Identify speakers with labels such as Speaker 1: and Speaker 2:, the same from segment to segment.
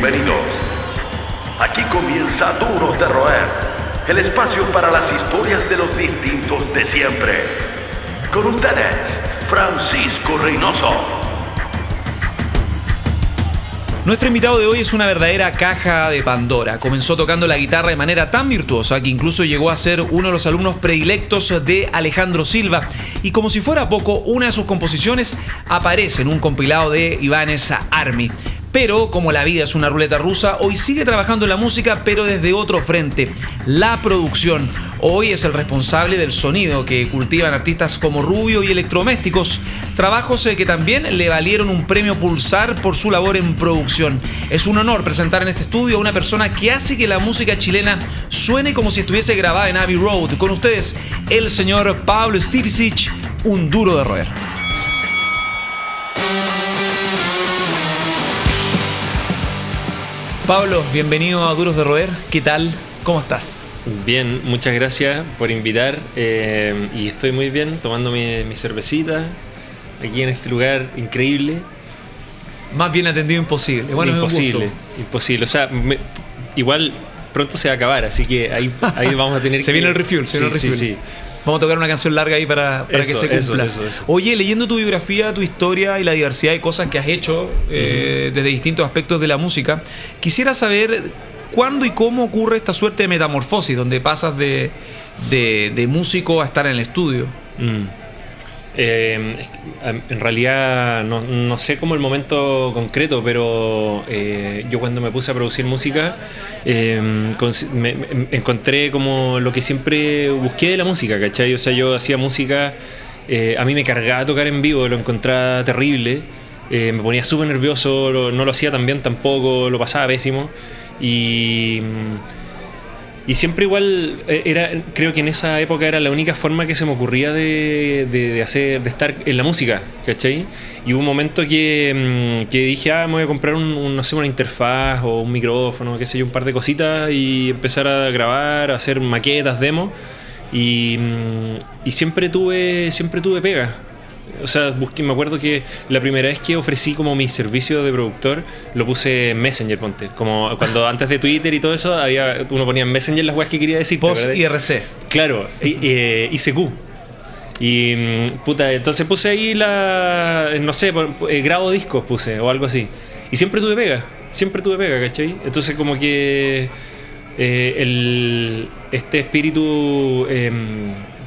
Speaker 1: bienvenidos. Aquí comienza Duros de Roer, el espacio para las historias de los distintos de siempre. Con ustedes, Francisco Reynoso.
Speaker 2: Nuestro invitado de hoy es una verdadera caja de Pandora. Comenzó tocando la guitarra de manera tan virtuosa que incluso llegó a ser uno de los alumnos predilectos de Alejandro Silva. Y como si fuera poco, una de sus composiciones aparece en un compilado de Ibanez Army. Pero como la vida es una ruleta rusa, hoy sigue trabajando en la música, pero desde otro frente, la producción. Hoy es el responsable del sonido que cultivan artistas como Rubio y Electrodomésticos, trabajos eh, que también le valieron un premio Pulsar por su labor en producción. Es un honor presentar en este estudio a una persona que hace que la música chilena suene como si estuviese grabada en Abbey Road. Con ustedes, el señor Pablo Stipicic, un duro de roer. Pablo, bienvenido a Duros de Roer. ¿Qué tal? ¿Cómo estás?
Speaker 3: Bien, muchas gracias por invitar eh, y estoy muy bien tomando mi, mi, cervecita aquí en este lugar increíble.
Speaker 2: Más bien atendido imposible. Bueno,
Speaker 3: imposible, imposible. O sea, me, igual pronto se va a acabar, así que ahí, ahí vamos a tener
Speaker 2: se
Speaker 3: que...
Speaker 2: viene el refuel, se
Speaker 3: sí,
Speaker 2: viene el refuel.
Speaker 3: Sí, sí.
Speaker 2: Vamos a tocar una canción larga ahí para, para
Speaker 3: eso,
Speaker 2: que se cumpla.
Speaker 3: Eso, eso,
Speaker 2: Oye, leyendo tu biografía, tu historia y la diversidad de cosas que has hecho eh, uh -huh. desde distintos aspectos de la música, quisiera saber cuándo y cómo ocurre esta suerte de metamorfosis, donde pasas de, de, de músico a estar en el estudio.
Speaker 3: Mm. Eh, en realidad no, no, sé cómo el momento concreto, pero eh, yo cuando me puse a producir música eh, me, me, encontré como lo que siempre busqué de la música, ¿cachai? O sea, yo hacía música, eh, a mí me cargaba tocar en vivo, lo encontraba terrible, me ponía súper nervioso, no lo hacía tan bien tampoco, lo pasaba pésimo y... Y siempre igual era, creo que en esa época era la única forma que se me ocurría de, de, hacer, de estar en la música, ¿cachai? Y hubo un momento que, que dije, ah, me voy a comprar un, un, una interfaz o un micrófono, qué sé yo, un par de cositas y empezar a grabar, a hacer maquetas, demos. Y, y siempre tuve, siempre tuve pega, o sea, busqué, me acuerdo que la primera vez que ofrecí como mi servicio de productor, lo puse en Messenger, ponte. Como cuando antes de Twitter y todo eso, había, uno ponía en Messenger las weas que quería decir.
Speaker 2: Post IRC.
Speaker 3: Claro, eh, ICQ. Y puta, entonces puse ahí la. No sé, eh, grabo discos puse o algo así. Y siempre tuve pega, siempre tuve pega, ¿cachai? Entonces, como que. Eh, el, este espíritu. Eh,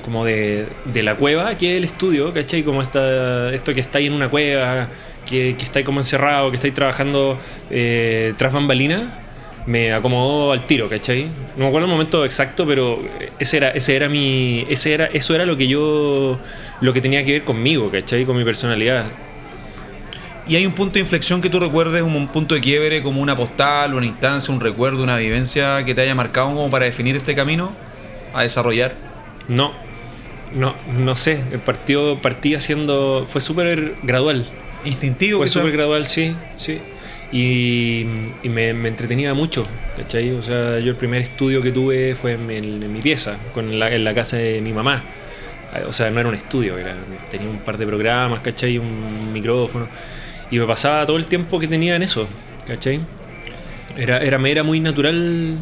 Speaker 3: como de, de, la cueva, que es el estudio, ¿cachai? Como esta, esto que está ahí en una cueva, que, que está ahí como encerrado, que estáis trabajando eh, tras bambalina, me acomodó al tiro, ¿cachai? No me acuerdo el momento exacto, pero ese era, ese era mi. Ese era, eso era lo que yo. lo que tenía que ver conmigo, ¿cachai? Con mi personalidad.
Speaker 2: ¿Y hay un punto de inflexión que tú recuerdes, un punto de quiebre, como una postal, una instancia, un recuerdo, una vivencia que te haya marcado como para definir este camino a desarrollar?
Speaker 3: No, no, no sé, el partido partí haciendo. Fue súper gradual.
Speaker 2: Instintivo,
Speaker 3: Fue súper gradual, sí, sí. Y, y me, me, entretenía mucho, ¿cachai? O sea, yo el primer estudio que tuve fue en, en, en mi pieza, con la, en la casa de mi mamá. O sea, no era un estudio, era, tenía un par de programas, ¿cachai? Un micrófono. Y me pasaba todo el tiempo que tenía en eso, ¿cachai? Era, era, me era muy natural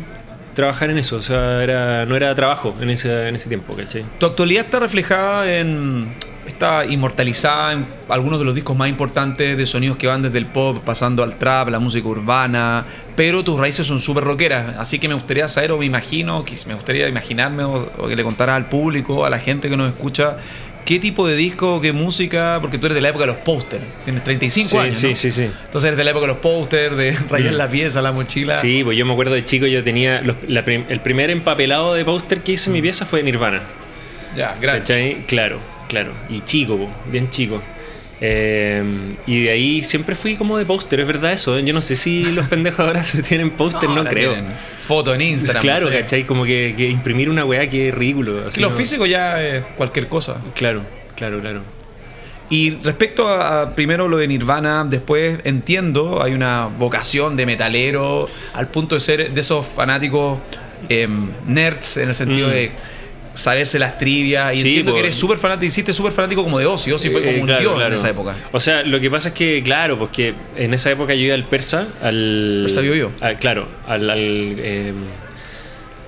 Speaker 3: trabajar en eso, o sea, era, no era trabajo en ese, en ese tiempo.
Speaker 2: Tu actualidad está reflejada en. está inmortalizada en algunos de los discos más importantes de sonidos que van desde el pop, pasando al trap, la música urbana, pero tus raíces son súper rockeras, así que me gustaría saber, o me imagino, me gustaría imaginarme, o, o que le contaras al público, a la gente que nos escucha, ¿Qué tipo de disco, qué música? Porque tú eres de la época de los pósters. Tienes 35
Speaker 3: sí,
Speaker 2: años.
Speaker 3: Sí,
Speaker 2: ¿no?
Speaker 3: sí, sí.
Speaker 2: Entonces eres de la época de los pósters, de rayar mm. la pieza, la mochila.
Speaker 3: Sí, pues yo me acuerdo de chico, yo tenía. Los, la, el primer empapelado de póster que hice en mi pieza fue Nirvana.
Speaker 2: Ya, grande.
Speaker 3: Claro, claro. Y chico, bien chico. Eh, y de ahí siempre fui como de póster, es verdad eso. Yo no sé si los pendejos ahora se tienen póster, no, no creo.
Speaker 2: Foto en Instagram.
Speaker 3: Claro, no sé. ¿cachai? Como que, que, imprimir una weá que es ridículo.
Speaker 2: Así lo no... físico ya es cualquier cosa.
Speaker 3: Claro, claro, claro.
Speaker 2: Y respecto a, a, primero lo de Nirvana, después entiendo, hay una vocación de metalero al punto de ser de esos fanáticos eh, nerds en el sentido mm. de saberse las trivias. Y
Speaker 3: Sí,
Speaker 2: entiendo que eres súper fanático, hiciste súper fanático como de Ozzy. Ozzy fue como
Speaker 3: Eh,
Speaker 2: un
Speaker 3: claro,
Speaker 2: dios
Speaker 3: claro.
Speaker 2: en esa época.
Speaker 3: O sea, lo que pasa es que, claro, pues que en esa época yo iba al persa, al.
Speaker 2: Persa Bio.
Speaker 3: al- claro, al. al, eh,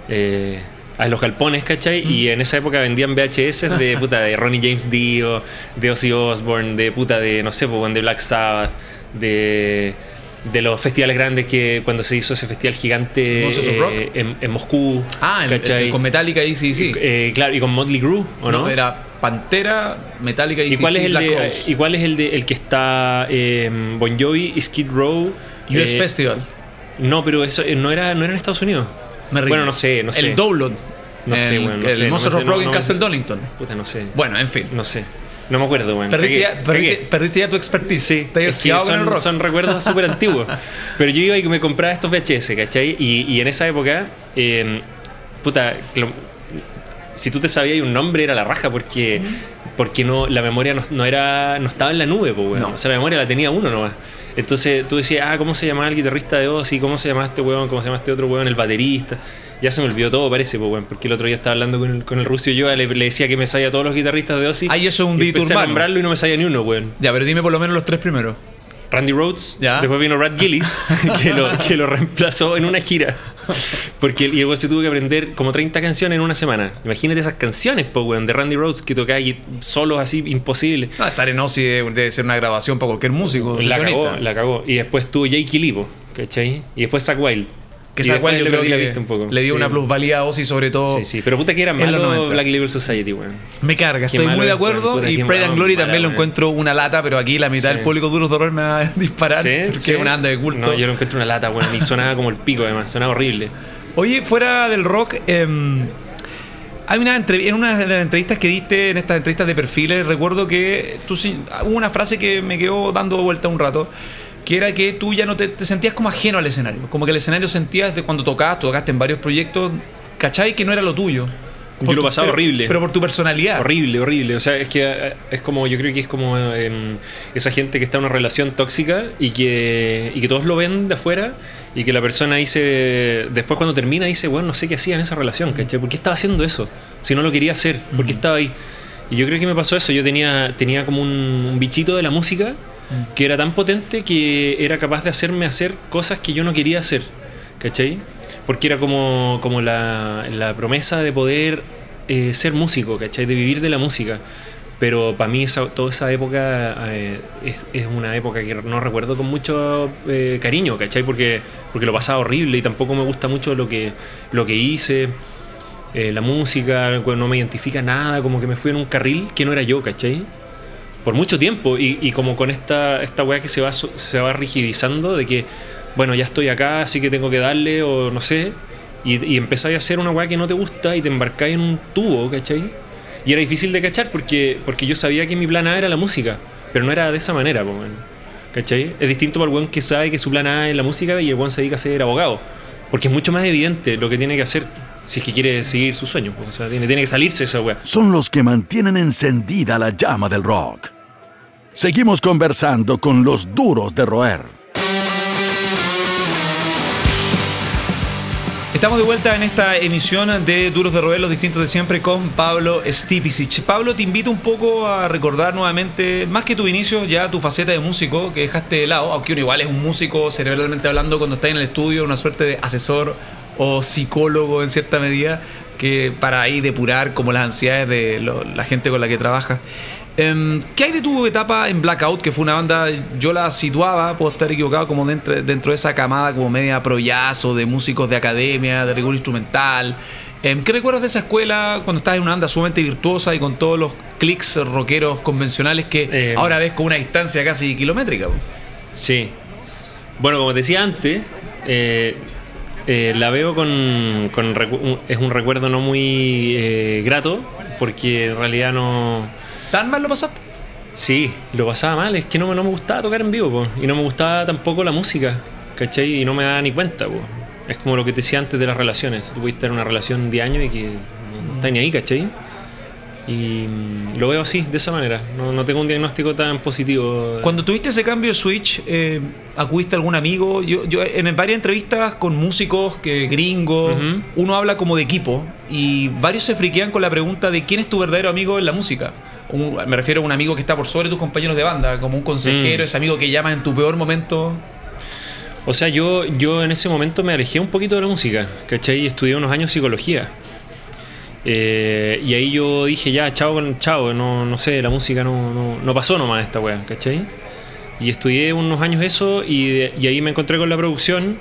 Speaker 3: eh, a los galpones, ¿cachai? Y en esa época vendían VHS de puta de Ronnie James Dio, de Ozzy Osbourne, de puta de, no sé, pues, de Black Sabbath, de, de los festivales grandes que cuando se hizo ese festival gigante eh, en, en Moscú.
Speaker 2: Ah, en- con Metallica y sí, sí.
Speaker 3: Eh, claro, y con Motley Crue, ¿o no?
Speaker 2: Era Pantera, Metallica y
Speaker 3: ¿Y cuál, es el de. ¿Y cuál es el de el que está eh, Bon Jovi, Skid Row?
Speaker 2: US
Speaker 3: eh,
Speaker 2: Festival.
Speaker 3: No, pero eso eh, no era, no era en Estados Unidos.
Speaker 2: Me.
Speaker 3: Bueno, no sé, no sé.
Speaker 2: El Download.
Speaker 3: No sé,
Speaker 2: el,
Speaker 3: bueno, no
Speaker 2: el
Speaker 3: sé, sé,
Speaker 2: Rock
Speaker 3: no-
Speaker 2: en Castle. Donington.
Speaker 3: Puta, no sé.
Speaker 2: Bueno, en fin.
Speaker 3: No sé. No me acuerdo, weón.
Speaker 2: Perdiste, ya, perdiste, perdiste ya tu expertise.
Speaker 3: Sí,
Speaker 2: Te
Speaker 3: es que
Speaker 2: con el
Speaker 3: son,
Speaker 2: rock.
Speaker 3: son recuerdos súper antiguos. Pero yo iba y me compraba estos VHS, ¿cachai? Y, y en esa época, eh, puta, si tú te sabías un nombre era la raja porque, porque no, la memoria no, no era, no estaba en la nube, pues, weón.
Speaker 2: No.
Speaker 3: O sea, la memoria la tenía uno nomás. Entonces tú decías, ah, ¿cómo se llamaba el guitarrista de Ozzy? ¿Cómo se llamaba este weón? ¿Cómo se llama este otro weón? El baterista. Ya se me olvidó todo, parece, pues, weón. Porque el otro día estaba hablando con el, con el Rusio yo, le, le decía que me sabía todos los guitarristas de Ozzy.
Speaker 2: Ah, y eso es un
Speaker 3: Y empecé a nombrarlo y no me sabía ni uno, weón.
Speaker 2: Ya, pero dime por lo menos los tres primeros.
Speaker 3: Randy Rhodes,
Speaker 2: Ya.
Speaker 3: después vino Brad Gillis, que lo, que lo reemplazó en una gira. Porque el Diego se tuvo que aprender como 30 canciones en una semana. Imagínate esas canciones, po, weón, de Randy Rhodes que tocaba solos así, imposible.
Speaker 2: No, estar en Ozzy debe, debe ser una grabación para cualquier músico,
Speaker 3: La
Speaker 2: sesionista.
Speaker 3: cagó, la cagó. Y después tuvo Jake Lipo, ¿cachai? Y después Zack Wild.
Speaker 2: Que esa cual yo creo
Speaker 3: perdí la
Speaker 2: que
Speaker 3: vista un poco.
Speaker 2: le dio
Speaker 3: Sí.
Speaker 2: una plusvalía a Ozzy sobre todo.
Speaker 3: Sí, sí. Pero puta que era malo
Speaker 2: 90.
Speaker 3: Black Label Society, weón.
Speaker 2: Me carga,
Speaker 3: Qué
Speaker 2: estoy muy de acuerdo
Speaker 3: Puta,
Speaker 2: y Pride and Glory también lo encuentro una lata, pero aquí la mitad
Speaker 3: Sí.
Speaker 2: del público duros de horror me va a disparar
Speaker 3: ¿Sí?
Speaker 2: porque
Speaker 3: ¿Sí?
Speaker 2: es una banda de culto.
Speaker 3: No, yo lo encuentro una lata, weón. Y sonaba como el pico, además. Sonaba horrible.
Speaker 2: Oye, fuera del rock, em, hay una en una de las entrevistas que diste, en estas entrevistas de perfiles, recuerdo que tú hubo una frase que me quedó dando vuelta un rato, que era que tú ya no te, te sentías como ajeno al escenario, como que el escenario sentías de cuando tocabas, tocaste en varios proyectos, ¿cachai? Que no era lo tuyo.
Speaker 3: Yo
Speaker 2: Por
Speaker 3: lo
Speaker 2: tu-
Speaker 3: pasaba
Speaker 2: pero-
Speaker 3: horrible.
Speaker 2: Pero por tu personalidad.
Speaker 3: Horrible, horrible. O sea, es que eh, es como, yo creo que es como em, esa gente que está en una relación tóxica y que, y que todos lo ven de afuera y que la persona dice, después cuando termina dice, bueno, no sé qué hacía en esa relación, ¿cachai? ¿Por qué estaba haciendo eso? Si no lo quería hacer, ¿por qué estaba ahí? Y yo creo que me pasó eso. Yo tenía, tenía como un, un bichito de la música que era tan potente que era capaz de hacerme hacer cosas que yo no quería hacer, ¿cachai? Porque era como, como la, la promesa de poder eh, ser músico, ¿cachai? De vivir de la música. Pero para mí esa, toda esa época eh, es, es una época que no recuerdo con mucho eh, cariño, ¿cachai? Porque, porque lo pasaba horrible y tampoco me gusta mucho lo que, lo que hice. La música, no me identifica nada, como que me fui en un carril que no era yo, ¿cachai? Por mucho tiempo y, como con esta, esta weá que se va, se va rigidizando de que, bueno, ya estoy acá, así que tengo que darle o no sé, y, y empezáis a hacer una weá que no te gusta y te embarcáis en un tubo, ¿cachai? Y era difícil de cachar porque, porque yo sabía que mi plan A era la música, pero no era de esa manera. ¿cachai? Es distinto para el weón que sabe que su plan A es la música y el weón se dedica a ser abogado, porque es mucho más evidente lo que tiene que hacer si es que quiere seguir su sueño, po. o sea, tiene, tiene que salirse esa weá.
Speaker 1: Son los que mantienen encendida la llama del rock. Seguimos conversando con los duros de roer.
Speaker 2: Estamos de vuelta en esta emisión de Duros de Roer, los distintos de siempre, con Pablo Stipicic. Pablo, te invito un poco a recordar nuevamente, más que tu inicio, ya tu faceta de músico que dejaste de lado, aunque uno igual es un músico cerebralmente hablando cuando está en el estudio, una suerte de asesor o psicólogo en cierta medida, que para ahí depurar como las ansiedades de lo- la gente con la que trabajas. Em, ¿Qué hay de tu etapa en Blackout? Que fue una banda, yo la situaba, puedo estar equivocado, como dentro, dentro de esa camada como media proyazo de músicos de academia, de rigor instrumental. Em, ¿Qué recuerdas de esa escuela cuando estabas en una banda sumamente virtuosa y con todos los clics rockeros convencionales que
Speaker 3: Eh,
Speaker 2: ahora ves con una distancia casi kilométrica?
Speaker 3: Sí. Bueno, como te decía antes, eh, eh, la veo con, con es un recuerdo no muy eh, grato, porque en realidad no...
Speaker 2: ¿Tan mal lo pasaste?
Speaker 3: Sí, lo pasaba mal, es que no, me- no me gustaba tocar en vivo, po, y no me gustaba tampoco la música, ¿cachai? Y no me daba ni cuenta, po. Es como lo que te decía antes de las relaciones. Tú puedes tener una relación de años y que no estás ni ahí, ¿cachai? Y mm, lo veo así, de esa manera. No, no tengo un diagnóstico tan positivo.
Speaker 2: Cuando tuviste ese cambio de switch, eh, ¿acudiste a algún amigo? Yo, yo en varias entrevistas con músicos que gringos, uno habla como de equipo y varios se friquean con la pregunta de quién es tu verdadero amigo en la música. Un- me refiero a un amigo que está por sobre tus compañeros de banda, como un consejero,
Speaker 3: Mm.
Speaker 2: ese amigo que llamas en tu peor momento.
Speaker 3: O sea, yo, yo en ese momento me alejé un poquito de la música, ¿cachai? Y estudié unos años psicología. Eh, y ahí yo dije, ya, chao, chao, no, no sé, la música no, no, no pasó nomás esta weá, ¿cachai? Y estudié unos años eso y, de- y ahí me encontré con la producción.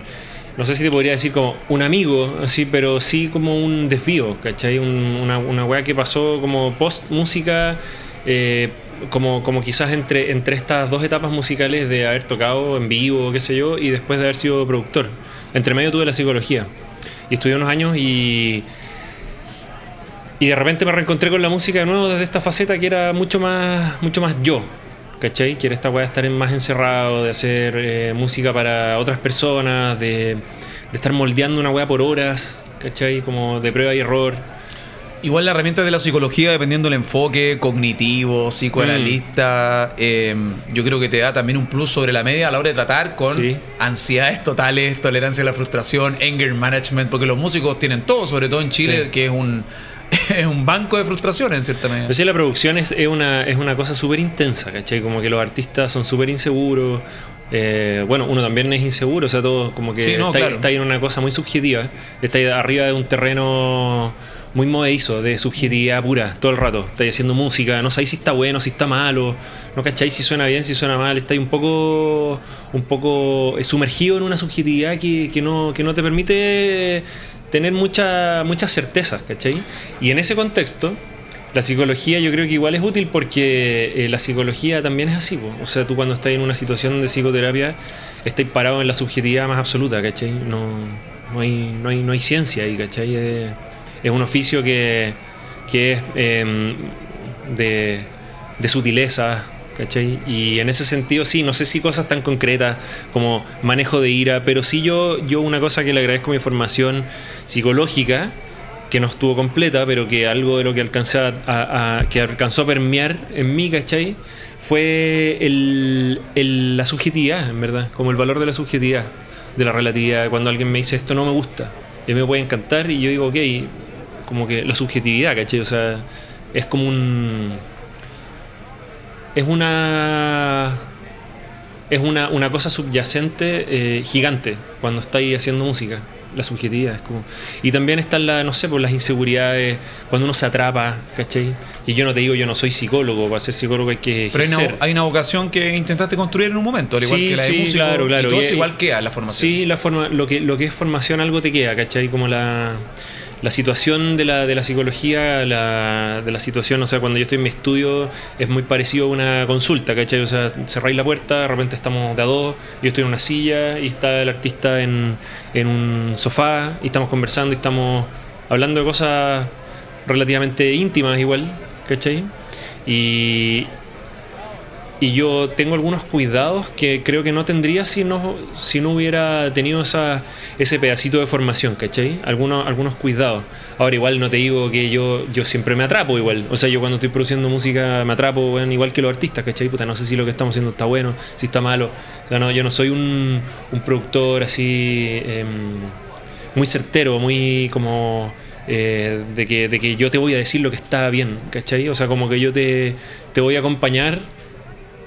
Speaker 3: No sé si te podría decir como un amigo, así, pero sí como un desvío, ¿cachai? Un- una, una weá que pasó como post música, eh, como, como quizás entre, entre estas dos etapas musicales de haber tocado en vivo, qué sé yo, y después de haber sido productor. Entre medio tuve la psicología. Y estudié unos años y. Y de repente me reencontré con la música de nuevo desde esta faceta que era mucho más, mucho más yo. ¿Cachai? Que era esta weá de estar más encerrado, de hacer eh, música para otras personas, de, de estar moldeando una weá por horas, ¿cachai? Como de prueba y error.
Speaker 2: Igual la herramienta de la psicología, dependiendo del enfoque cognitivo, psicoanalista, eh, yo creo que te da también un plus sobre la media a la hora de tratar con
Speaker 3: Sí.
Speaker 2: ansiedades totales, tolerancia a la frustración, anger management, porque los músicos tienen todo, sobre todo en Chile,
Speaker 3: Sí.
Speaker 2: que es un, es un banco de frustración en cierta medida.
Speaker 3: Pero sí, la producción es, es una, es una cosa súper intensa, ¿cachai? Como que los artistas son súper inseguros. eh, bueno, uno también es inseguro, o sea, todo como que
Speaker 2: Sí, no,
Speaker 3: está,
Speaker 2: claro.
Speaker 3: está ahí en una cosa muy subjetiva. Está ahí arriba de un terreno muy movedizo, de subjetividad pura, todo el rato. Está ahí haciendo música, no sabéis si está bueno, si está malo, no cacháis si suena bien, si suena mal. Está ahí un poco, un poco sumergido en una subjetividad que, que no, que no te permite tener mucha, muchas certezas, ¿cachai? Y en ese contexto, la psicología yo creo que igual es útil porque eh, la psicología también es así. O sea, tú cuando estás en una situación de psicoterapia, estás parado en la subjetividad más absoluta, ¿cachai? No, no, hay, no, hay, no hay ciencia ahí, ¿cachai? Es, es un oficio que, que es em, de, de sutileza, ¿cachai? Y en ese sentido, sí, no sé si cosas tan concretas como manejo de ira, pero sí yo, yo una cosa que le agradezco mi formación psicológica, que no estuvo completa, pero que algo de lo que alcancé a, que alcanzó a permear en mí, ¿cachai? Fue la subjetividad, en verdad, como el valor de la subjetividad, de la relatividad. Cuando alguien me dice esto no me gusta, y me puede encantar, y yo digo, ok, como que la subjetividad, ¿cachai? O sea, es como un. Es una. Es una, una cosa subyacente eh, gigante cuando estáis haciendo música. La subjetividad es como. Y también están la, no sé, por las inseguridades, cuando uno se atrapa, ¿cachai? Y yo no te digo, yo no soy psicólogo, para ser psicólogo hay que
Speaker 2: Pero hay una,
Speaker 3: ejercer.
Speaker 2: hay una vocación que intentaste construir en un momento, al igual
Speaker 3: Sí,
Speaker 2: que la de
Speaker 3: sí,
Speaker 2: músico,
Speaker 3: claro, claro.
Speaker 2: y todo
Speaker 3: Y-
Speaker 2: igual queda la formación.
Speaker 3: Sí, la forma, lo que, lo que es formación algo te queda, ¿cachai? Como la, la situación de la, de la psicología, la, de la situación, o sea, cuando yo estoy en mi estudio es muy parecido a una consulta, ¿cachai? O sea, cerráis la puerta, de repente estamos de a dos, yo estoy en una silla y está el artista en, en un sofá y estamos conversando y estamos hablando de cosas relativamente íntimas igual, ¿cachai? Y, y yo tengo algunos cuidados que creo que no tendría si no, si no hubiera tenido esa, ese pedacito de formación, ¿cachai? Algunos, algunos cuidados. Ahora igual no te digo que yo, yo siempre me atrapo igual. O sea, yo cuando estoy produciendo música me atrapo, igual que los artistas, ¿cachai? Puta, no sé si lo que estamos haciendo está bueno, si está malo. O sea, no, yo no soy un, un productor así em, muy certero, muy como... eh, de, que, de que yo te voy a decir lo que está bien, ¿cachai? O sea, como que yo te, te voy a acompañar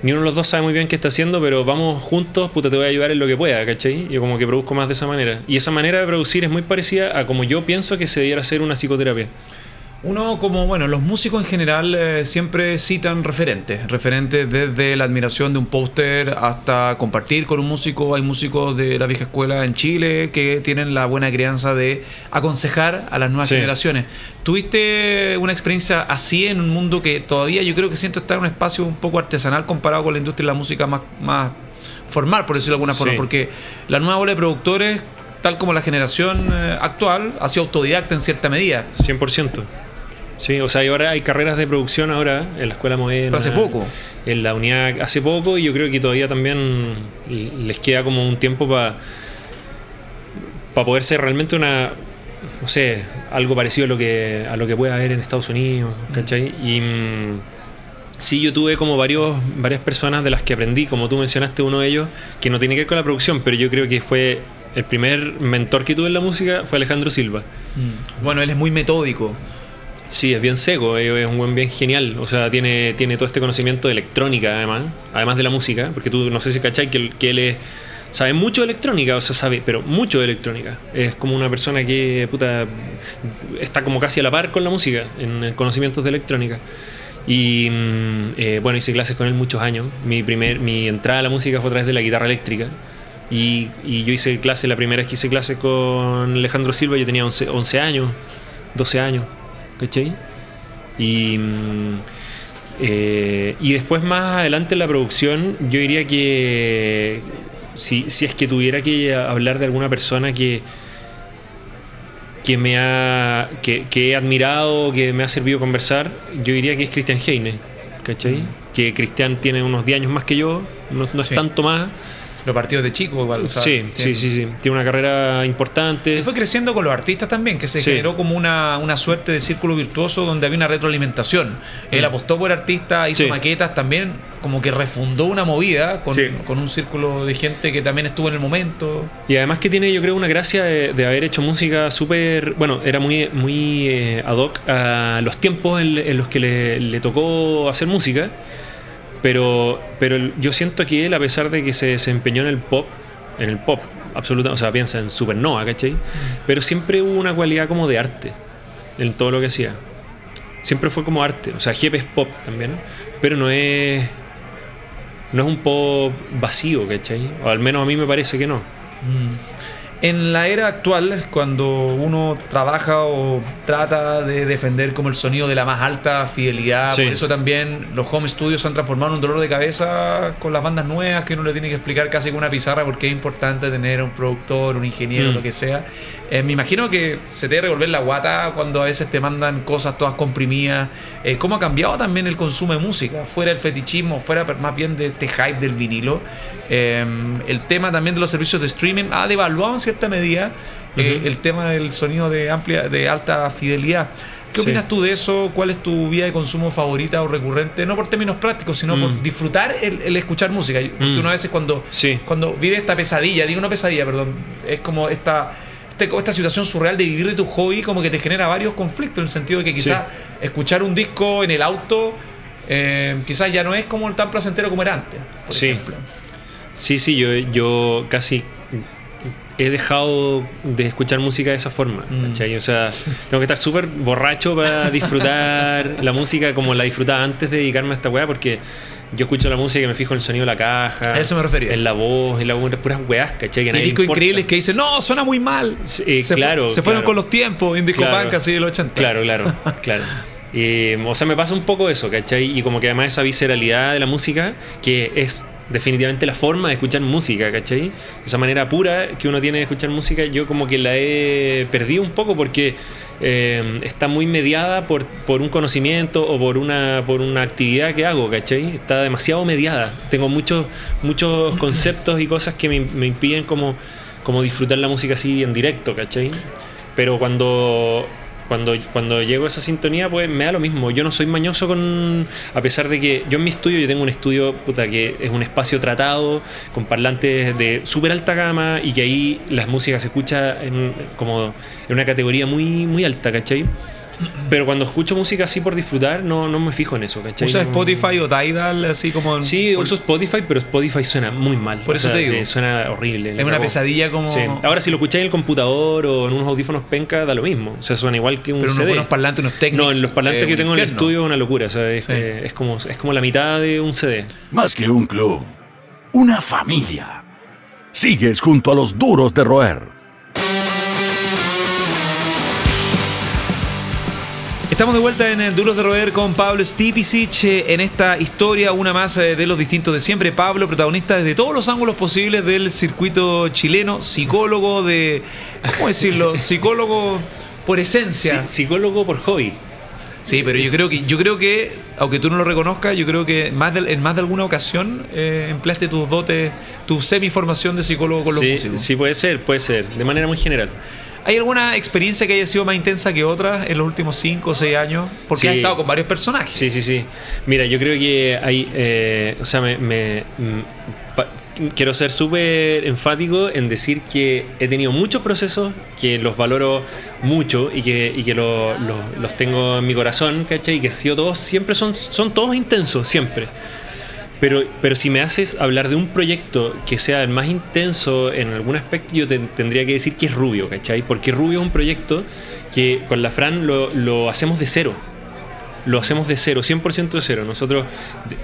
Speaker 3: ni uno de los dos sabe muy bien qué está haciendo, pero vamos juntos, puta, te voy a ayudar en lo que pueda, ¿cachai? Yo como que produzco más de esa manera. Y esa manera de producir es muy parecida a como yo pienso que se debiera hacer una psicoterapia.
Speaker 2: Uno como, bueno, los músicos en general eh, siempre citan referentes, referentes desde la admiración de un póster hasta compartir con un músico. Hay músicos de la vieja escuela en Chile que tienen la buena crianza de aconsejar a las nuevas
Speaker 3: Sí.
Speaker 2: generaciones. ¿Tuviste una experiencia así en un mundo que todavía yo creo que siento estar en un espacio un poco artesanal comparado con la industria de la música más, más formal, por decirlo de alguna forma?
Speaker 3: Sí.
Speaker 2: Porque la nueva ola de productores, tal como la generación eh, actual, ha sido autodidacta en cierta medida.
Speaker 3: 100%. Sí, o sea, y ahora hay carreras de producción ahora en la escuela moderna.
Speaker 2: Pero hace poco.
Speaker 3: En la unidad hace poco y yo creo que todavía también les queda como un tiempo para para poder ser realmente una, no sé, algo parecido a lo que, a lo que puede haber en Estados Unidos, ¿cachai? Y mm, sí, yo tuve como varios, varias personas de las que aprendí, como tú mencionaste, uno de ellos, que no tiene que ver con la producción, pero yo creo que fue el primer mentor que tuve en la música, fue Alejandro Silva.
Speaker 2: Mm. Bueno, él es muy metódico.
Speaker 3: Sí, es bien seco, es un buen bien genial. O sea, tiene, tiene todo este conocimiento de electrónica, además, además de la música, porque tú no sé si cachai que, que él es sabe mucho de electrónica, o sea, sabe, pero mucho de electrónica. Es como una persona que, puta, está como casi a la par con la música, en conocimientos de electrónica. Y mm, eh, bueno, hice clases con él muchos años. Mi, primer, mi entrada a la música fue a través de la guitarra eléctrica. Y, yo hice clase, la primera vez que hice clase con Alejandro Silva, yo tenía 11, 11 años, 12 años, ¿cachai? Y, mm, eh, y después más adelante en la producción, yo diría que si, si es que tuviera que hablar de alguna persona que, que me ha que, he admirado, que me ha servido conversar, yo diría que es Christian Heine, ¿cachai? Que Cristian tiene unos 10 años más que yo, no, no es tanto más,
Speaker 2: los partidos de chico igual.
Speaker 3: sí, sí, sí, sí. Tiene una carrera importante.
Speaker 2: Y fue creciendo con los artistas también, que se generó como una, una, suerte de círculo virtuoso donde había una retroalimentación. Él mm. apostó por artistas, hizo maquetas también, como que refundó una movida con, con, un círculo de gente que también estuvo en el momento.
Speaker 3: Y además que tiene, yo creo, una gracia de, haber hecho música súper. Bueno, era muy, muy eh, ad hoc a los tiempos en, los que le, le tocó hacer música. Pero, pero yo siento que él, a pesar de que se desempeñó en el pop, en el pop, absoluta, o sea, piensa en Supernova, ¿cachai? Mm. Pero siempre hubo una cualidad como de arte en todo lo que hacía. Siempre fue como arte. O sea, Jeep es pop también, pero no es. No es un pop vacío, ¿cachai? O al menos a mí me parece que no. Mm.
Speaker 2: En la era actual, cuando uno trabaja o trata de defender como el sonido de la más alta fidelidad, por eso también los home studios se han transformado en un dolor de cabeza con las bandas nuevas que uno le tiene que explicar casi con una pizarra porque es importante tener un productor, un ingeniero, mm. lo que sea. Eh, me imagino que se te debe revolver la guata cuando a veces te mandan cosas todas comprimidas. Eh, ¿Cómo ha cambiado también el consumo de música? Fuera el fetichismo, fuera más bien de este hype del vinilo. Eh, el tema también de los servicios de streaming ha devaluado en cierta medida el tema del sonido de amplia, de alta fidelidad. ¿Qué opinas tú de eso? ¿Cuál es tu vía de consumo favorita o recurrente? No por términos prácticos, sino por mm. disfrutar el, escuchar música. Porque mm. una vez cuando, cuando vive esta pesadilla, digo una pesadilla, perdón, es como esta este, esta situación surreal de vivir de tu hobby como que te genera varios conflictos en el sentido de que quizás escuchar un disco en el auto eh, quizás ya no es como tan placentero como era antes, por
Speaker 3: sí.
Speaker 2: ejemplo.
Speaker 3: Sí, sí, yo, yo casi he dejado de escuchar música de esa forma, mm. O sea, tengo que estar súper borracho para disfrutar la música como la disfrutaba antes de dedicarme a esta weá, porque yo escucho la música y me fijo en el sonido de la caja.
Speaker 2: A eso me refería.
Speaker 3: En la voz, en la voz, puras weas, ¿cachai?
Speaker 2: y discos increíbles que dicen, no, suena muy mal.
Speaker 3: se claro.
Speaker 2: se fueron con los tiempos, en disco claro, así del 80.
Speaker 3: Claro, claro, claro. o sea, me pasa un poco eso, ¿cachai? Y como que además esa visceralidad de la música, que es definitivamente la forma de escuchar música, ¿cachai? Esa manera pura que uno tiene de escuchar música, yo como que la he perdido un poco porque eh, está muy mediada por, por, un conocimiento o por una, por una actividad que hago, ¿cachai? Está demasiado mediada. Tengo muchos, muchos conceptos y cosas que me, me impiden como, como disfrutar la música así en directo, ¿cachai? Pero cuando cuando, cuando llego a esa sintonía, pues me da lo mismo. Yo no soy mañoso con. A pesar de que yo en mi estudio, yo tengo un estudio puta, que es un espacio tratado, con parlantes de súper alta gama y que ahí las músicas se escucha en, como en una categoría muy, muy alta, ¿cachai? Pero cuando escucho música así por disfrutar, no, no me fijo en eso, ¿cachai?
Speaker 2: ¿Usas Spotify o Tidal así como...?
Speaker 3: Sí, uso Spotify, pero Spotify suena muy mal.
Speaker 2: Por eso te digo.
Speaker 3: suena horrible.
Speaker 2: Es una pesadilla como...
Speaker 3: Ahora si lo escucháis en el computador o en unos audífonos penca, da lo mismo. O sea, suena igual que un
Speaker 2: pero
Speaker 3: CD.
Speaker 2: unos parlantes, unos técnicos.
Speaker 3: No, en los parlantes que tengo en el estudio es una locura. es, es, como, es como la mitad de un CD.
Speaker 1: Más que un club, una familia. Sigues junto a los duros de roer
Speaker 2: Estamos de vuelta en el Duros de Roer con Pablo Stipicic eh, en esta historia, una más eh, de los distintos de siempre. Pablo, protagonista desde todos los ángulos posibles del circuito chileno, psicólogo de. ¿Cómo decirlo? psicólogo por esencia.
Speaker 3: psicólogo por hobby.
Speaker 2: Sí, pero yo creo que, yo creo que, aunque tú no lo reconozcas, yo creo que más de- en más de alguna ocasión eh, empleaste tus dotes, tu semi-formación de psicólogo con los
Speaker 3: sí,
Speaker 2: músicos.
Speaker 3: sí, puede ser, puede ser, de manera muy general.
Speaker 2: ¿Hay alguna experiencia que haya sido más intensa que otra en los últimos 5 o 6 años? Porque
Speaker 3: Sí.
Speaker 2: has estado con varios personajes.
Speaker 3: Sí, sí, sí. Mira, yo creo que hay. eh, o sea, me. me- mm, pa- quiero ser súper enfático en decir que he tenido muchos procesos que los valoro mucho y que, y que lo- lo- los tengo en mi corazón, ¿cachai? Y que sido todos, siempre son, son todos intensos, siempre. Pero, pero si me haces hablar de un proyecto que sea el más intenso en algún aspecto, yo te- tendría que decir que es Rubio, ¿cachai? Porque Rubio es un proyecto que con la Fran lo, hacemos de cero. Lo hacemos de cero, 100% de cero. Nosotros,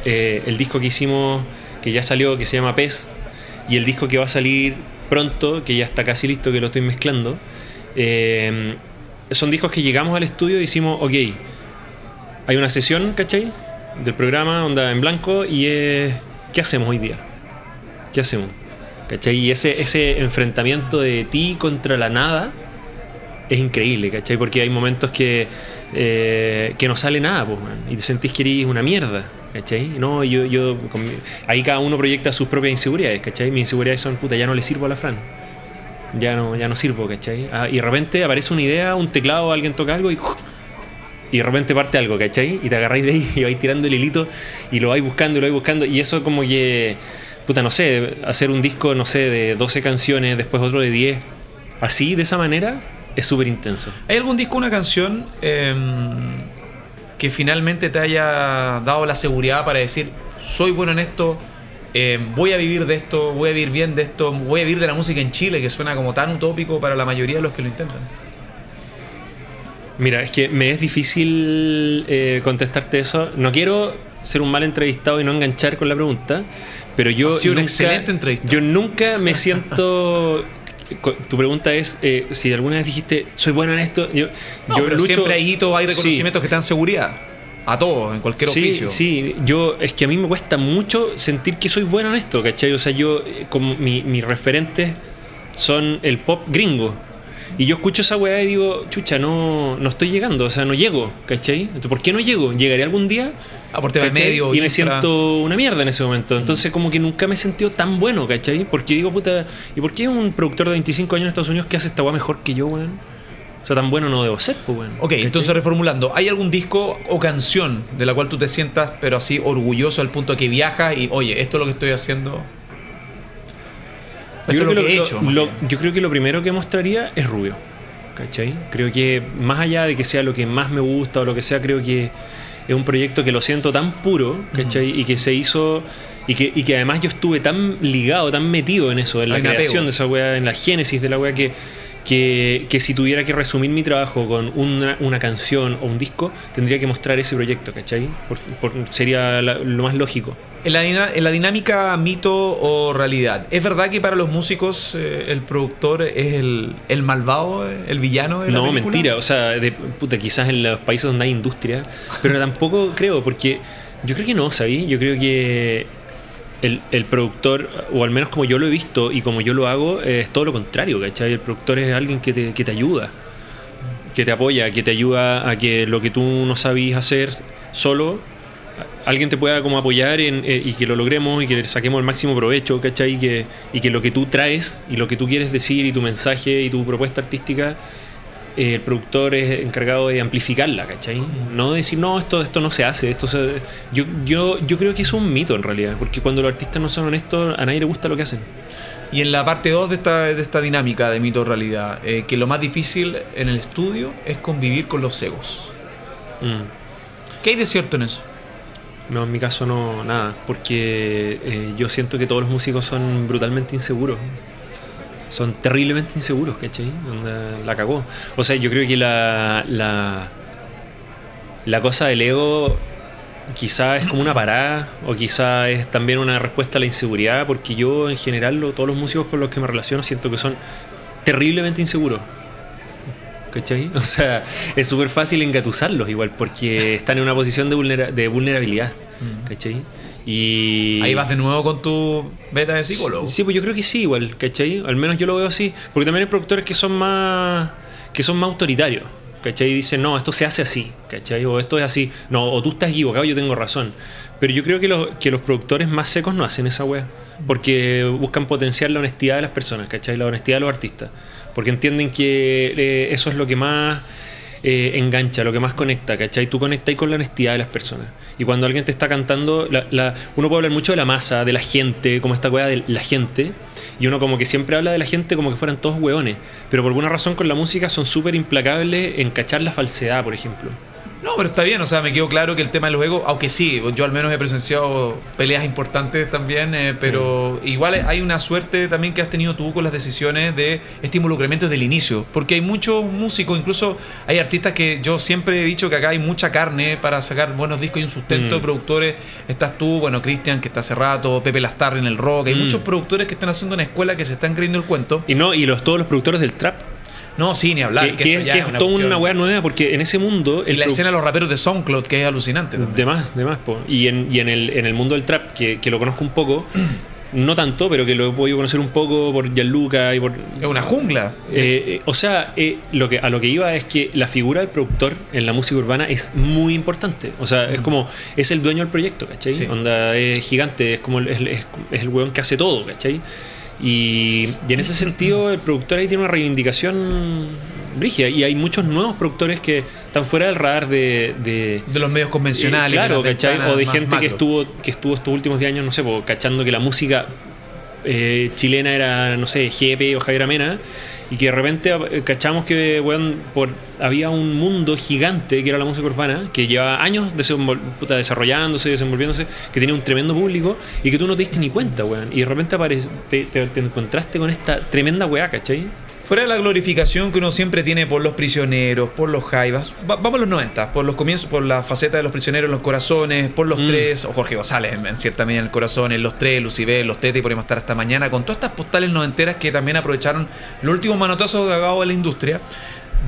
Speaker 3: eh, el disco que hicimos, que ya salió, que se llama Pez, y el disco que va a salir pronto, que ya está casi listo, que lo estoy mezclando, eh, son discos que llegamos al estudio y decimos, ok, hay una sesión, ¿cachai? Del programa, onda en blanco, y es, ¿qué hacemos hoy día? ¿Qué hacemos? ¿Cachai? Y ese, ese enfrentamiento de ti contra la nada es increíble, ¿cachai? Porque hay momentos que, eh, que no sale nada, pues, man, y te sentís que eres una mierda, ¿cachai? No, yo, yo, con ahí cada uno proyecta sus propias inseguridades, ¿cachai? Mis inseguridades son, puta, ya no le sirvo a la Fran. Ya no, ya no sirvo, ¿cachai? Ah, y de repente aparece una idea, un teclado, alguien toca algo y... Y de repente parte algo, ¿cachai? Y te agarráis de ahí y vais tirando el hilito y lo vais buscando y lo vais buscando. Y eso como que, puta, no sé, hacer un disco, no sé, de 12 canciones, después otro de 10, así, de esa manera, es súper intenso.
Speaker 2: ¿Hay algún disco, una canción em, que finalmente te haya dado la seguridad para decir, soy bueno en esto, em, voy a vivir de esto, voy a vivir bien de esto, voy a vivir de la música en Chile, que suena como tan utópico para la mayoría de los que lo intentan?
Speaker 3: Mira, es que me es difícil eh, contestarte eso. No quiero ser un mal entrevistado y no enganchar con la pregunta, pero yo
Speaker 2: Ha sido un excelente entrevistado.
Speaker 3: Yo nunca me siento. Tu pregunta es eh, si alguna vez dijiste soy bueno en esto. Yo,
Speaker 2: No,
Speaker 3: yo
Speaker 2: pero
Speaker 3: lucho-
Speaker 2: siempre hay hitos, hay
Speaker 3: Sí.
Speaker 2: reconocimientos que te dan seguridad. A todos, en cualquier
Speaker 3: sí,
Speaker 2: oficio.
Speaker 3: Sí, yo es que a mí me cuesta mucho sentir que soy bueno en esto, ¿cachai? O sea, yo, eh, como mi- mis referentes son el pop gringo. Y yo escucho esa weá y digo, chucha, no, no estoy llegando, o sea, no llego, ¿cachai? Entonces, ¿por qué no llego? ¿Llegaré algún día?
Speaker 2: Ah, de
Speaker 3: ¿cachai?
Speaker 2: medio,
Speaker 3: y me siento una mierda en ese momento. Entonces, como que nunca me he sentido tan bueno, ¿cachai? Porque digo, puta, ¿y por qué un productor de 25 años en Estados Unidos que hace esta weá mejor que yo, weón? O sea, tan bueno no debo ser, pues, weón.
Speaker 2: Ok,
Speaker 3: ¿cachai?
Speaker 2: entonces reformulando, ¿hay algún disco o canción de la cual tú te sientas, pero así orgulloso al punto de que viajas y, oye, esto es lo que estoy haciendo? Esto
Speaker 3: Yo creo,
Speaker 2: lo
Speaker 3: que
Speaker 2: que he
Speaker 3: lo-
Speaker 2: hecho.
Speaker 3: lo- yo creo que lo primero que mostraría es Rubio. ¿Cachai? Creo que más allá de que sea lo que más me gusta o lo que sea, creo que es un proyecto que lo siento tan puro, ¿cachai? Y que se hizo. Y que, y que además yo estuve tan ligado, tan metido en eso, en la
Speaker 2: Hay
Speaker 3: creación de esa weá, en la génesis de la weá, que, que, que si tuviera que resumir mi trabajo con una, una canción o un disco, tendría que mostrar ese proyecto, ¿cachai? Por- por- sería la- lo más lógico.
Speaker 2: En la, en la dinámica mito o realidad, ¿es verdad que para los músicos eh, el productor es el, el malvado, el villano de la
Speaker 3: No,
Speaker 2: película?
Speaker 3: mentira. O sea, de, puta, quizás en los países donde hay industria, pero tampoco creo, porque yo creo que no, ¿sabí? Yo creo que el, el productor, o al menos como yo lo he visto y como yo lo hago, es todo lo contrario, ¿cachai? El productor es alguien que te, que te ayuda, que te apoya, que te ayuda a que lo que tú no sabías hacer solo, alguien te pueda como apoyar eh, y que lo logremos y que le saquemos el máximo provecho, ¿cachai? Y que, y que lo que tú traes y lo que tú quieres decir y tu mensaje y tu propuesta artística eh, el productor es encargado de amplificarla, ¿cachai? No de decir, no, esto, esto no se hace, esto se- Yo, yo, yo creo que es un mito en realidad, porque cuando los artistas no son honestos, a nadie le gusta lo que hacen.
Speaker 2: Y en la parte 2 de esta, de esta dinámica de mito o realidad, eh, que lo más difícil en el estudio es convivir con los egos.
Speaker 3: Mm.
Speaker 2: ¿Qué hay de cierto en eso?
Speaker 3: No, en mi caso no, nada, porque eh, yo siento que todos los músicos son brutalmente inseguros. Son terriblemente inseguros, ¿cachai? La cagó. O sea, yo creo que la, la, la cosa del ego quizá es como una parada o quizá es también una respuesta a la inseguridad, porque yo en general lo- todos los músicos con los que me relaciono siento que son terriblemente inseguros. ¿Cachai? O sea, es súper fácil engatusarlos igual, porque están en una posición de, vulnera- de vulnerabilidad. ¿Cachai? Y...
Speaker 2: Ahí vas de nuevo con tu beta de psicólogo.
Speaker 3: Sí, pues yo creo que sí, igual, ¿cachai? Al menos yo lo veo así. Porque también hay productores que son más. que son más autoritarios. ¿cachai? Dicen, no, esto se hace así, ¿cachai? O esto es así, no, o tú estás equivocado, yo tengo razón. Pero yo creo que, los- que los productores más secos no hacen esa wea, porque buscan potenciar la honestidad de las personas, ¿cachai? La honestidad de los artistas, porque entienden que eh, eso es lo que más eh, engancha, lo que más conecta, ¿cachai? Tú conectas con la honestidad de las personas. Y cuando alguien te está cantando, la- la- uno puede hablar mucho de la masa, de la gente, como esta wea de la gente, y uno como que siempre habla de la gente como que fueran todos hueones, pero por alguna razón con la música son súper implacables en cachar la falsedad, por ejemplo.
Speaker 2: No, pero está bien, o sea, me quedó claro que el tema de los egos, aunque sí, yo al menos he presenciado peleas importantes también, eh, pero
Speaker 3: Mm.
Speaker 2: igual hay una suerte también que has tenido tú con las decisiones de este involucramiento desde el inicio, porque hay muchos músicos, incluso hay artistas que yo siempre he dicho que acá hay mucha carne para sacar buenos discos y un sustento
Speaker 3: Mm.
Speaker 2: de productores. Estás tú, bueno, Cristian, que está hace rato, Pepe Lastarri en el rock, hay
Speaker 3: Mm.
Speaker 2: muchos productores que están haciendo una escuela que se están creyendo el cuento.
Speaker 3: Y no, y los, todos los productores del trap,
Speaker 2: No, sí, ni hablar.
Speaker 3: que, que
Speaker 2: eso
Speaker 3: es, que
Speaker 2: es una
Speaker 3: toda
Speaker 2: cuestión.
Speaker 3: una wea nueva, porque en ese mundo...
Speaker 2: Y la escena de los raperos de SoundCloud, que es alucinante. también.
Speaker 3: De más, de más, po. Y en, y en, el, en el mundo del trap, que, que lo conozco un poco, no tanto, pero que lo he podido conocer un poco por Gianluca y por...
Speaker 2: Es una jungla.
Speaker 3: Eh, eh, o sea, eh, lo que, a lo que iba es que la figura del productor en la música urbana es muy importante. O sea, es como, es el dueño del proyecto, ¿cachai?
Speaker 2: Sí.
Speaker 3: Onda, es gigante, es como el, es el weón que hace todo, ¿cachai? Y, y en ese sentido, el productor ahí tiene una reivindicación brígida. Y hay muchos nuevos productores que están fuera del radar de- de,
Speaker 2: de los medios convencionales.
Speaker 3: eh, claro, ¿cachai? O de gente que estuvo, que estuvo estos últimos 10 años, no sé, po, cachando que la música eh, chilena era, no sé, Jepe o Javier Amena, y que de repente eh, cachamos que weón, por, había un mundo gigante que era la música urbana, que llevaba años puta, desarrollándose, desenvolviéndose, que tenía un tremendo público, y que tú no te diste ni cuenta, weón. Y de repente te- te encontraste con esta tremenda weá, ¿cachai?
Speaker 2: Fuera de la glorificación que uno siempre tiene por los prisioneros, por los jaivas, va- vamos a los 90, por los comienzos, por la faceta de los prisioneros en los corazones, por los
Speaker 3: Mm.
Speaker 2: tres, o Jorge González en, en cierta medida en el corazón, en los tres, Lucibel, los Tete y podemos estar hasta mañana, con todas estas postales noventeras que también aprovecharon los últimos manotazos de agado de la industria.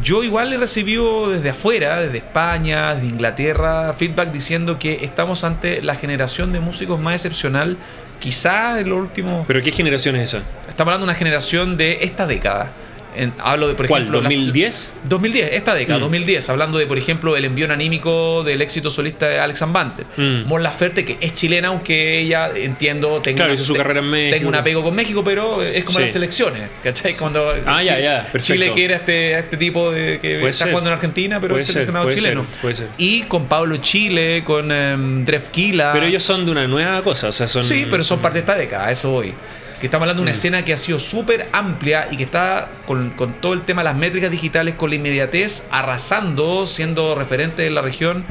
Speaker 2: Yo igual he recibido desde afuera, desde España, desde Inglaterra, feedback diciendo que estamos ante la generación de músicos más excepcional, quizá en los últimos...
Speaker 3: Pero ¿qué generación es esa?
Speaker 2: Estamos hablando de una generación de esta década. En- hablo de, por
Speaker 3: ¿Cuál?
Speaker 2: ejemplo... la-
Speaker 3: ¿2010?
Speaker 2: 2010, esta década,
Speaker 3: Mm.
Speaker 2: 2010, hablando de, por ejemplo, el envío anímico del éxito solista de Alex Ambante.
Speaker 3: Mm.
Speaker 2: Mon Laferte, que es chilena, aunque ella, entiendo, tenga,
Speaker 3: Claro, hizo su
Speaker 2: te-
Speaker 3: carrera en México.
Speaker 2: tenga un apego con México, pero es como
Speaker 3: Sí.
Speaker 2: las elecciones, ¿cachai? Cuando
Speaker 3: Ah, ya,
Speaker 2: Chile,
Speaker 3: ya, perfecto.
Speaker 2: Chile quiere a este, a este tipo de que
Speaker 3: Puede
Speaker 2: está
Speaker 3: ser.
Speaker 2: jugando en Argentina, pero
Speaker 3: Puede
Speaker 2: es
Speaker 3: ser,
Speaker 2: seleccionado
Speaker 3: puede
Speaker 2: chileno.
Speaker 3: ser, puede.
Speaker 2: Y con Pablo Chile, con um, Drefkila.
Speaker 3: Pero ellos son de una nueva cosa, o sea, son...
Speaker 2: Sí, pero son parte de esta década, eso voy. Que estamos hablando de una
Speaker 3: Mm.
Speaker 2: escena que ha sido súper amplia y que está con, con todo el tema de las métricas digitales, con la inmediatez, arrasando, siendo referente en la región.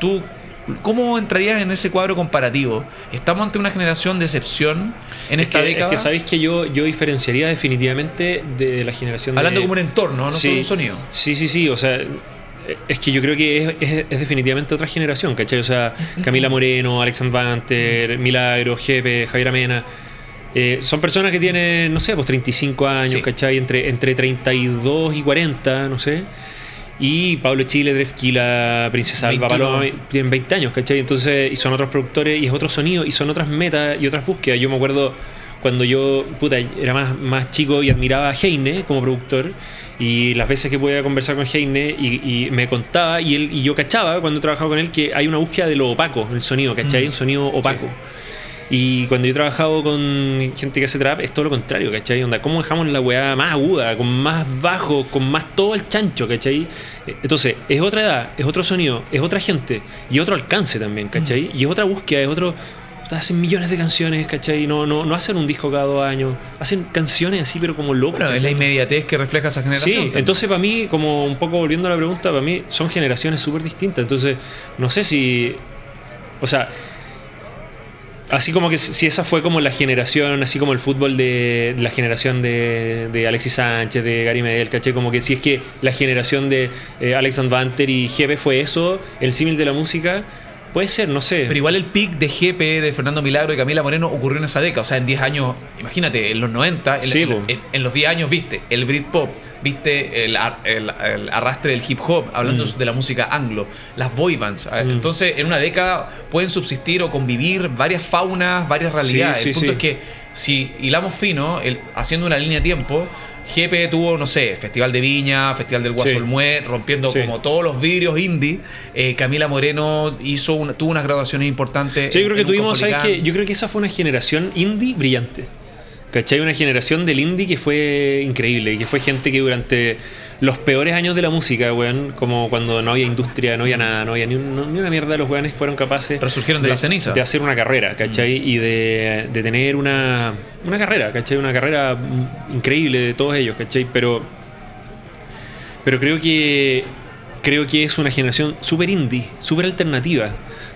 Speaker 2: Tú, ¿cómo entrarías en ese cuadro comparativo? ¿Estamos ante una generación de excepción en
Speaker 3: Es
Speaker 2: esta
Speaker 3: que,
Speaker 2: década?
Speaker 3: es que sabéis que yo, yo diferenciaría definitivamente de la generación
Speaker 2: Hablando
Speaker 3: de...
Speaker 2: como un entorno, no
Speaker 3: Sí.
Speaker 2: solo un sonido.
Speaker 3: Sí, sí, sí, o sea, es que yo creo que es, es- es definitivamente otra generación, ¿cachai? O sea, Camila Moreno, Alexandre Banter, Milagro, Jepe, Javier Amena. Eh, son personas que tienen, no sé, pues 35 años,
Speaker 2: Sí.
Speaker 3: ¿cachai? Entre, entre 32 y 40, no sé. Y Pablo Chile, Drefkila, Princesa Alba
Speaker 2: 21.
Speaker 3: Paloma, tienen 20 años, ¿cachai? Entonces, y son otros productores, y es otro sonido, y son otras metas y otras búsquedas. Yo me acuerdo cuando yo, puta, era más, más chico y admiraba a Heine como productor, y las veces que podía conversar con Heine, y, y me contaba, y, él, y yo cachaba cuando trabajaba con él, que hay una búsqueda de lo opaco, el sonido, ¿cachai?
Speaker 2: Mm.
Speaker 3: Un sonido opaco. Y cuando yo he trabajado con gente que hace trap, es todo lo contrario, ¿cachai? Onda, ¿cómo dejamos la weá más aguda, con más bajo, con más todo el chancho, ¿cachai? Entonces, es otra edad, es otro sonido, es otra gente y otro alcance también, ¿cachai? Y es otra búsqueda, es otro. Hacen millones de canciones, ¿cachai? No, no, no hacen un disco cada dos años, hacen canciones así, pero como locos.
Speaker 2: Bueno, es la inmediatez que refleja esa generación.
Speaker 3: Sí,
Speaker 2: también.
Speaker 3: entonces para mí, como un poco volviendo a la pregunta, para mí son generaciones súper distintas. Entonces, no sé si. O sea. Así como que si esa fue como la generación, así como el fútbol de, la generación de, Alexis Sánchez, de Gary Medel, ¿caché? Como que si es que la generación de eh, Alexander Banter y Jepe fue eso, el símil de la música, puede ser, no sé.
Speaker 2: Pero igual el pic de GP, de Fernando Milagro y Camila Moreno ocurrió en esa década. O sea, en 10 años, imagínate, en los 90, en,
Speaker 3: Sí,
Speaker 2: en-
Speaker 3: po.
Speaker 2: en- en los 10 años viste el Britpop, viste el, ar- el- el arrastre del hip hop, hablando
Speaker 3: Mm.
Speaker 2: de la música anglo, las boy bands. A ver,
Speaker 3: Mm.
Speaker 2: Entonces, en una década pueden subsistir o convivir varias faunas, varias realidades.
Speaker 3: sí,
Speaker 2: el punto es que si hilamos fino, el- haciendo una línea de tiempo, Jepe tuvo, no sé, Festival de Viña, Festival del Guaso
Speaker 3: Sí.
Speaker 2: Olmué, rompiendo
Speaker 3: Sí.
Speaker 2: como todos los vidrios indie. Eh, Camila Moreno hizo una- tuvo unas graduaciones importantes.
Speaker 3: Sí, yo creo
Speaker 2: en-
Speaker 3: que
Speaker 2: en
Speaker 3: tuvimos, ¿sabes qué? Yo creo que esa fue una generación indie brillante. ¿Cachai? Una generación del indie que fue increíble y que fue gente que durante los peores años de la música, weón, como cuando no había industria, no había nada, no había ni, un- ni una mierda, los weones fueron capaces
Speaker 2: Resurgieron de la ceniza.
Speaker 3: de hacer una carrera, ¿cachai? Y de, de tener una, una carrera, ¿cachai? Una carrera mm, increíble de todos ellos, ¿cachai? Pero, pero creo que creo que es una generación súper indie, súper alternativa,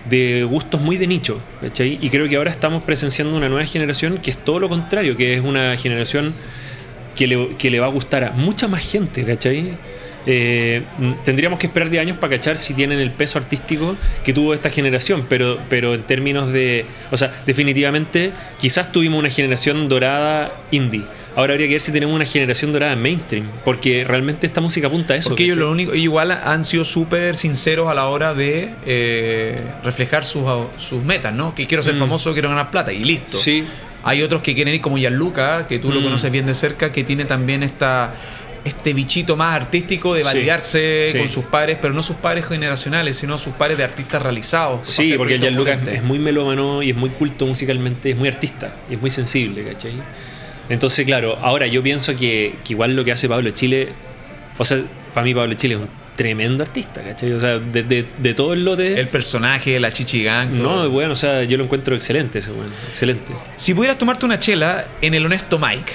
Speaker 3: de gustos muy de nicho, ¿cachai? Y creo que ahora estamos presenciando una nueva generación que es todo lo contrario, que es una generación que le, que le va a gustar a mucha más gente, ¿cachai? Eh, mm, tendríamos que esperar 10 años para cachar si tienen el peso artístico que tuvo esta generación, pero, pero en términos de. O sea, definitivamente, quizás tuvimos una generación dorada indie. Ahora habría que ver si tenemos una generación dorada mainstream, porque realmente esta música apunta a eso.
Speaker 2: Porque ellos lo único, igual han sido súper sinceros a la hora de eh, reflejar sus, sus metas, ¿no? Que quiero ser
Speaker 3: Mm.
Speaker 2: famoso, quiero ganar plata y listo.
Speaker 3: Sí.
Speaker 2: Hay otros que quieren ir como Gianluca, que tú lo
Speaker 3: Mm.
Speaker 2: conoces bien de cerca, que tiene también esta este bichito más artístico de validarse
Speaker 3: sí.
Speaker 2: con sus pares, pero no sus pares generacionales, sino sus pares de artistas realizados.
Speaker 3: Sí, porque Gianluca es,
Speaker 2: potentes.
Speaker 3: es muy melómano y es muy culto musicalmente, es muy artista y es muy sensible, ¿cachai? Entonces, claro, ahora yo pienso que, que igual lo que hace Pablo Chile, o sea, para mí Pablo Chile es un tremendo artista, ¿cachai? O sea, de, de- de todo el lote...
Speaker 2: El personaje, la chichi gang, todo.
Speaker 3: no, bueno, o sea, yo lo encuentro excelente ese weón, excelente.
Speaker 2: Si pudieras tomarte una chela en el honesto Mike,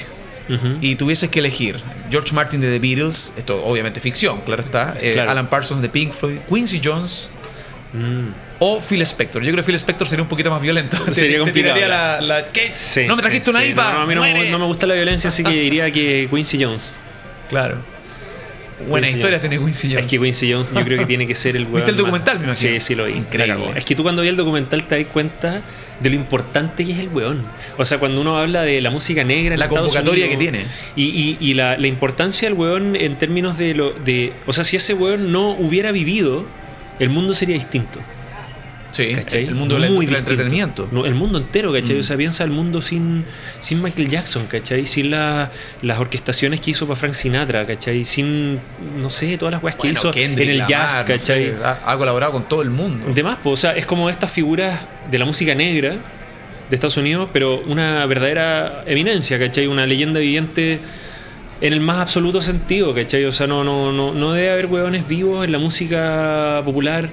Speaker 2: Y tuvieses que elegir George Martin de The Beatles, esto obviamente ficción, claro está, eh,
Speaker 3: Claro.
Speaker 2: Alan Parsons de Pink Floyd, Quincy Jones
Speaker 3: Mm.
Speaker 2: o Phil Spector. Yo creo que Phil Spector sería un poquito más violento.
Speaker 3: Sería
Speaker 2: te
Speaker 3: complicado,
Speaker 2: tiraría
Speaker 3: ya.
Speaker 2: la, la- ¿qué?
Speaker 3: Sí,
Speaker 2: no me
Speaker 3: sí,
Speaker 2: trajiste una
Speaker 3: sí,
Speaker 2: IPA.
Speaker 3: No, no, a mí no, me-
Speaker 2: muere.
Speaker 3: no me gusta la violencia, así que diría que Quincy Jones.
Speaker 2: Claro. Buenas
Speaker 3: Quincy
Speaker 2: historias
Speaker 3: Jones.
Speaker 2: tiene Quincy Jones.
Speaker 3: Es que Quincy Jones yo creo que tiene que ser el weón
Speaker 2: ¿Viste el
Speaker 3: más-
Speaker 2: documental, me imagino?
Speaker 3: Sí, sí lo vi.
Speaker 2: Increíble.
Speaker 3: Es que tú cuando vi el documental te das cuenta de lo importante que es el weón. O sea, cuando uno habla de la música negra en
Speaker 2: La
Speaker 3: Estados
Speaker 2: convocatoria
Speaker 3: Unidos,
Speaker 2: que tiene.
Speaker 3: Y, y- y la, la importancia del weón en términos de lo... De, o sea, si ese weón no hubiera vivido, el mundo sería distinto.
Speaker 2: Sí,
Speaker 3: ¿cachai?
Speaker 2: el mundo del entretenimiento.
Speaker 3: No, el mundo entero, ¿cachai?
Speaker 2: Mm.
Speaker 3: O sea, piensa el mundo sin, sin Michael Jackson, ¿cachai? Sin la- las orquestaciones que hizo para Frank Sinatra, ¿cachai? Sin, no sé, todas las weas que
Speaker 2: Bueno,
Speaker 3: hizo
Speaker 2: Kendrick
Speaker 3: en el
Speaker 2: Lamar,
Speaker 3: jazz,
Speaker 2: no
Speaker 3: ¿cachai?
Speaker 2: sé, ha, ha colaborado con todo el mundo.
Speaker 3: Demás, pues, o sea, es como estas figuras de la música negra de Estados Unidos, pero una verdadera eminencia, ¿cachai? Una leyenda viviente en el más absoluto sentido, ¿cachai? O sea, no, no, no, no debe haber hueones vivos en la música popular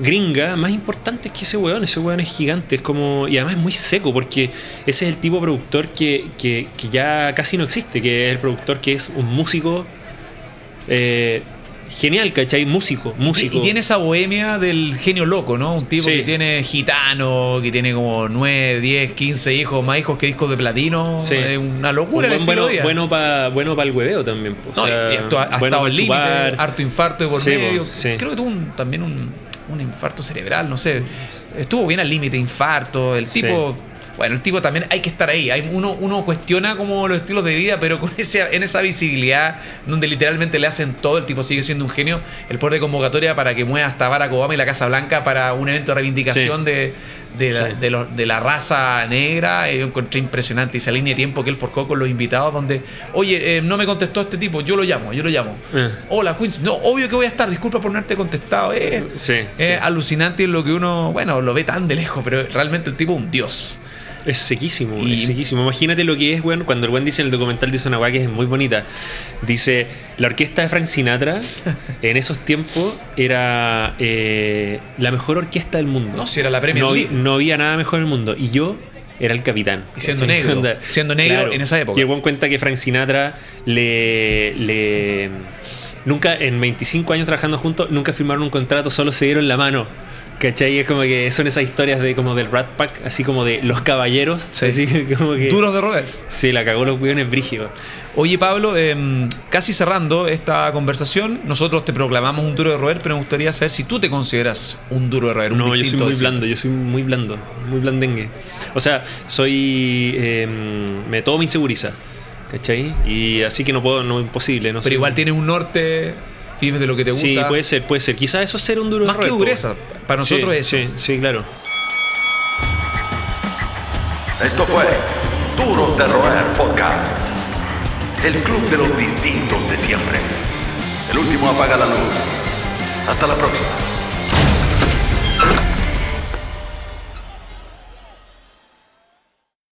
Speaker 3: gringa más importantes que ese hueón. Ese hueón es gigante, es como. Y además es muy seco, porque ese es el tipo de productor que, que, que ya casi no existe, que es el productor que es un músico. eh, genial, ¿cachai? Músico, músico.
Speaker 2: Y, y tiene esa bohemia del genio loco, ¿no? Un tipo
Speaker 3: Sí.
Speaker 2: que tiene gitano, que tiene como 9, 10, 15 hijos, más hijos que discos de platino.
Speaker 3: Sí.
Speaker 2: Es una
Speaker 3: Un
Speaker 2: locura el
Speaker 3: buen
Speaker 2: estilo
Speaker 3: bueno, bueno para bueno pa el hueveo también. O
Speaker 2: No,
Speaker 3: sea,
Speaker 2: y esto ha, ha
Speaker 3: bueno
Speaker 2: estado al límite, harto infarto de por
Speaker 3: Sí,
Speaker 2: medio.
Speaker 3: sí.
Speaker 2: Creo que tuvo un- también un, un infarto cerebral, no sé. Estuvo bien al límite, infarto. El tipo. Bueno, el tipo también hay que estar ahí. Hay, uno, uno cuestiona como los estilos de vida, pero con ese, en esa visibilidad, donde literalmente le hacen todo, el tipo sigue siendo un genio. El poder de convocatoria para que mueva hasta Barack Obama y la Casa Blanca para un evento de reivindicación de, de, la, de la raza negra. Yo encontré impresionante esa línea de tiempo que él forjó con los invitados, donde, oye, eh, no me contestó este tipo, yo lo llamo, yo lo llamo.
Speaker 3: Eh.
Speaker 2: Hola, Queens. No, obvio que voy a estar, disculpa por no haberte contestado. Eh.
Speaker 3: Sí,
Speaker 2: Es alucinante lo que uno, bueno, lo ve tan de lejos, pero realmente el tipo es un dios.
Speaker 3: Es sequísimo,
Speaker 2: Y-
Speaker 3: es sequísimo. Imagínate lo que es, weón, cuando el weón dice en el documental, dice una weá que es muy bonita. Dice, la orquesta de Frank Sinatra en esos tiempos era eh, la mejor orquesta del mundo.
Speaker 2: No, si era la Premier
Speaker 3: no,
Speaker 2: League.
Speaker 3: no había nada mejor en el mundo. Y yo era el capitán.
Speaker 2: Y siendo
Speaker 3: ¿cachai?
Speaker 2: negro,
Speaker 3: Onda,
Speaker 2: siendo negro en esa época.
Speaker 3: Y el weón cuenta que Frank Sinatra le... le Nunca, en 25 años trabajando juntos, nunca firmaron un contrato, solo se dieron la mano. ¿Cachai? Es como que son esas historias de como del Rat Pack, así como de los caballeros.
Speaker 2: Sí.
Speaker 3: Así como que.
Speaker 2: Duros de roer.
Speaker 3: Sí, la cagó los weones brígidos.
Speaker 2: Oye, Pablo, em, casi cerrando esta conversación, nosotros te proclamamos un duro de roer, pero me gustaría saber si tú te consideras un duro de roer. Un
Speaker 3: No, yo soy muy blando, yo soy muy blando, muy blandengue. O sea, soy. eh, me todo me inseguriza. ¿Cachai? Y así que no puedo, no imposible. No
Speaker 2: Pero igual tienes un norte, vives de lo que te gusta.
Speaker 3: Sí, puede ser, puede ser. Quizás eso es ser un duro
Speaker 2: Más
Speaker 3: de
Speaker 2: que
Speaker 3: po.
Speaker 2: dureza, para nosotros
Speaker 3: Sí,
Speaker 2: eso.
Speaker 3: Sí, sí, claro.
Speaker 1: Esto fue Duros de Roer Podcast. El club de los distintos de siempre. El último apaga la luz. Hasta la próxima.